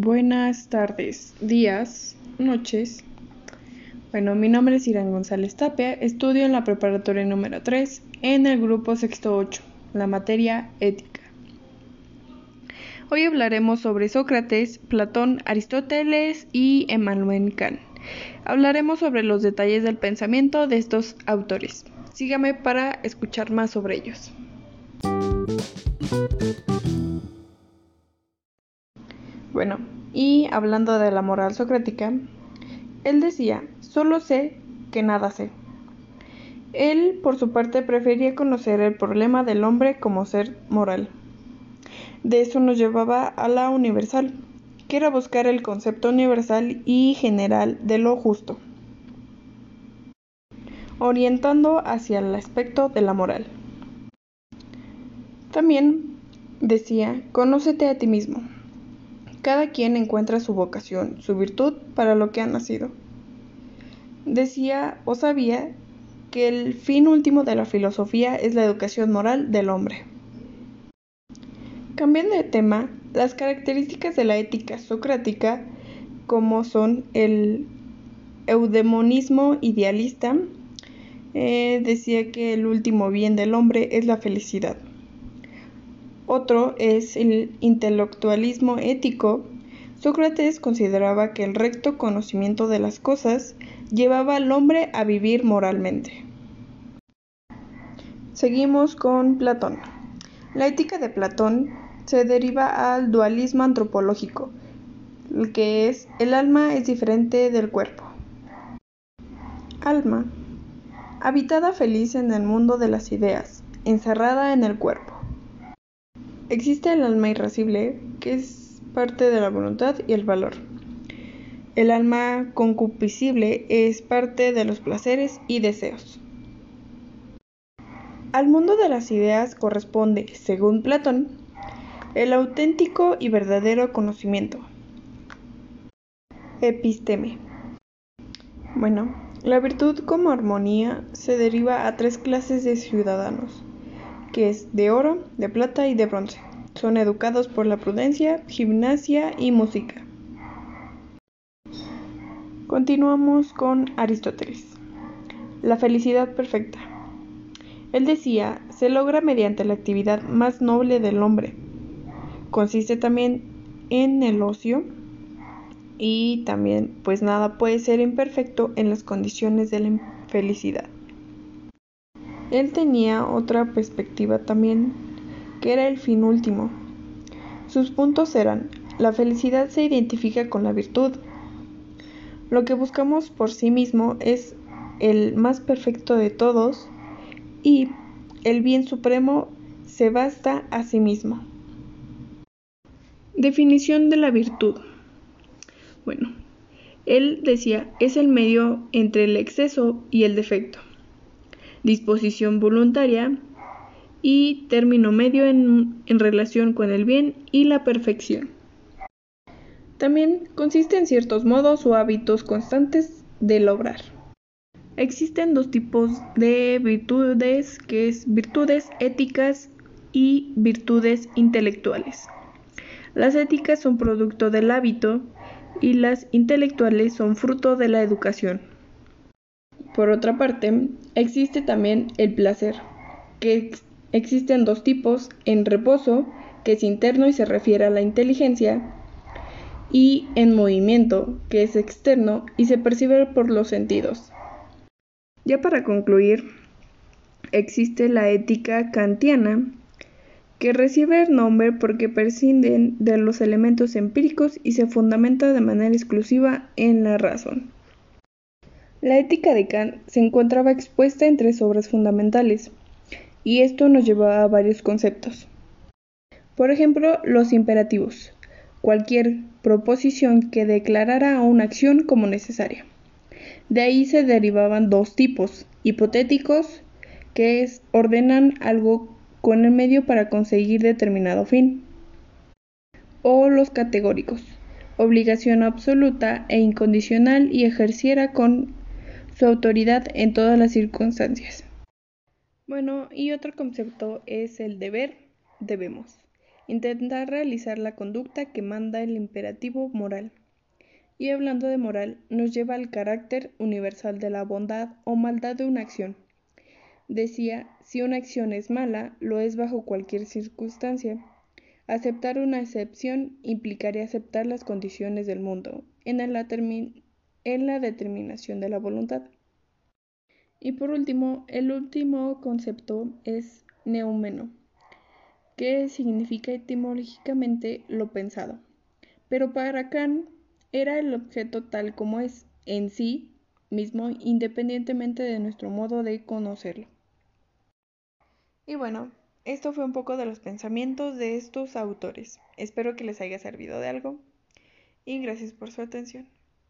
buenas tardes, días, noches. Bueno, mi nombre es Irán González Tapia, estudio en la preparatoria número 3 en el grupo sexto 8, la materia ética. Hoy hablaremos sobre Sócrates, Platón, Aristóteles y Emmanuel Kant. Hablaremos sobre los detalles del pensamiento de estos autores. Sígame para escuchar más sobre ellos. Bueno, y hablando de la moral socrática, él decía, solo sé que nada sé. Él, por su parte, prefería conocer el problema del hombre como ser moral. De eso nos llevaba a la universal, que era buscar el concepto universal y general de lo justo, orientando hacia el aspecto de la moral. También decía, conócete a ti mismo. Cada quien encuentra su vocación, su virtud para lo que ha nacido. Decía o sabía que el fin último de la filosofía es la educación moral del hombre. Cambiando de tema, las características de la ética socrática, como son el eudemonismo idealista, eh, decía que el último bien del hombre es la felicidad. Otro es el intelectualismo ético. Sócrates consideraba que el recto conocimiento de las cosas llevaba al hombre a vivir moralmente. Seguimos con Platón. La ética de Platón se deriva al dualismo antropológico, que es el alma es diferente del cuerpo. Alma, habitada feliz en el mundo de las ideas, encerrada en el cuerpo. Existe el alma irascible, que es parte de la voluntad y el valor. El alma concupiscible es parte de los placeres y deseos. Al mundo de las ideas corresponde, según Platón, el auténtico y verdadero conocimiento. Episteme. Bueno, la virtud como armonía se deriva a tres clases de ciudadanos que es de oro, de plata y de bronce. Son educados por la prudencia, gimnasia y música. Continuamos con Aristóteles. La felicidad perfecta. Él decía, se logra mediante la actividad más noble del hombre. Consiste también en el ocio y también pues nada puede ser imperfecto en las condiciones de la felicidad. Él tenía otra perspectiva también, que era el fin último. Sus puntos eran, la felicidad se identifica con la virtud. Lo que buscamos por sí mismo es el más perfecto de todos y el bien supremo se basta a sí mismo. Definición de la virtud. Bueno, él decía, es el medio entre el exceso y el defecto disposición voluntaria y término medio en, relación con el bien y la perfección. También consiste en ciertos modos o hábitos constantes de lograr. Existen dos tipos de virtudes, que es virtudes éticas y virtudes intelectuales. Las éticas son producto del hábito y las intelectuales son fruto de la educación. Por otra parte, existe también el placer, que existen dos tipos, en reposo, que es interno y se refiere a la inteligencia, y en movimiento, que es externo y se percibe por los sentidos. Ya para concluir, existe la ética kantiana, que recibe el nombre porque prescinden de los elementos empíricos y se fundamenta de manera exclusiva en la razón. La ética de Kant se encontraba expuesta en tres obras fundamentales, y esto nos lleva a varios conceptos. Por ejemplo, los imperativos, cualquier proposición que declarara una acción como necesaria. De ahí se derivaban dos tipos, hipotéticos, que es, ordenan algo con el medio para conseguir determinado fin, o los categóricos, obligación absoluta e incondicional y ejerciera con su autoridad en todas las circunstancias. Bueno, y otro concepto es el deber, debemos. intentar realizar la conducta que manda el imperativo moral. Y hablando de moral, nos lleva al carácter universal de la bondad o maldad de una acción. Decía, si una acción es mala, lo es bajo cualquier circunstancia. Aceptar una excepción implicaría aceptar las condiciones del mundo en la, en la determinación de la voluntad. Y por último, el último concepto es neumeno, que significa etimológicamente lo pensado. Pero para Kant era el objeto tal como es, en sí mismo, independientemente de nuestro modo de conocerlo. Y bueno, esto fue un poco de los pensamientos de estos autores. Espero que les haya servido de algo y gracias por su atención.